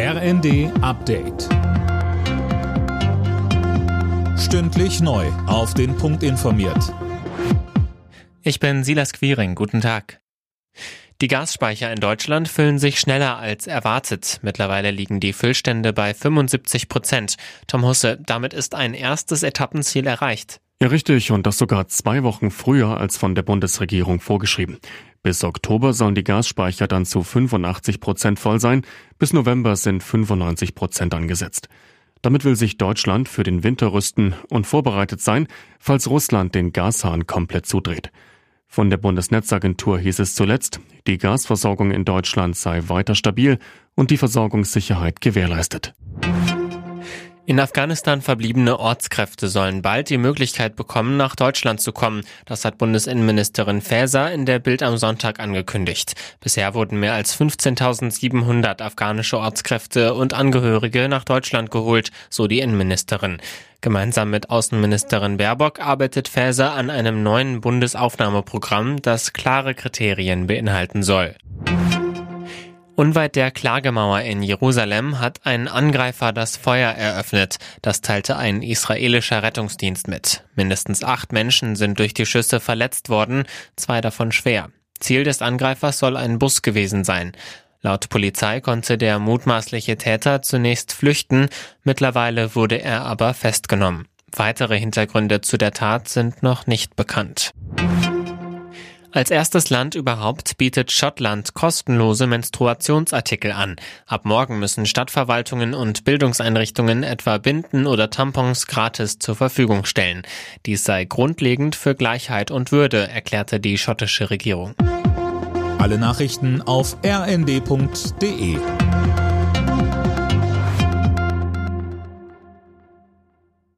RND Update. Stündlich neu. Auf den Punkt informiert. Ich bin Silas Quiring. Guten Tag. Die Gasspeicher in Deutschland füllen sich schneller als erwartet. Mittlerweile liegen die Füllstände bei 75 Prozent. Tom Husse, damit ist ein erstes Etappenziel erreicht. Ja, richtig. Und das sogar zwei Wochen früher als von der Bundesregierung vorgeschrieben. Bis Oktober sollen die Gasspeicher dann zu 85 Prozent voll sein. Bis November sind 95 Prozent angesetzt. Damit will sich Deutschland für den Winter rüsten und vorbereitet sein, falls Russland den Gashahn komplett zudreht. Von der Bundesnetzagentur hieß es zuletzt, die Gasversorgung in Deutschland sei weiter stabil und die Versorgungssicherheit gewährleistet. In Afghanistan verbliebene Ortskräfte sollen bald die Möglichkeit bekommen, nach Deutschland zu kommen. Das hat Bundesinnenministerin Faeser in der Bild am Sonntag angekündigt. Bisher wurden mehr als 15.700 afghanische Ortskräfte und Angehörige nach Deutschland geholt, so die Innenministerin. Gemeinsam mit Außenministerin Baerbock arbeitet Faeser an einem neuen Bundesaufnahmeprogramm, das klare Kriterien beinhalten soll. Unweit der Klagemauer in Jerusalem hat ein Angreifer das Feuer eröffnet. Das teilte ein israelischer Rettungsdienst mit. Mindestens acht Menschen sind durch die Schüsse verletzt worden, zwei davon schwer. Ziel des Angreifers soll ein Bus gewesen sein. Laut Polizei konnte der mutmaßliche Täter zunächst flüchten, mittlerweile wurde er aber festgenommen. Weitere Hintergründe zu der Tat sind noch nicht bekannt. Als erstes Land überhaupt bietet Schottland kostenlose Menstruationsartikel an. Ab morgen müssen Stadtverwaltungen und Bildungseinrichtungen etwa Binden oder Tampons gratis zur Verfügung stellen. Dies sei grundlegend für Gleichheit und Würde, erklärte die schottische Regierung. Alle Nachrichten auf rnd.de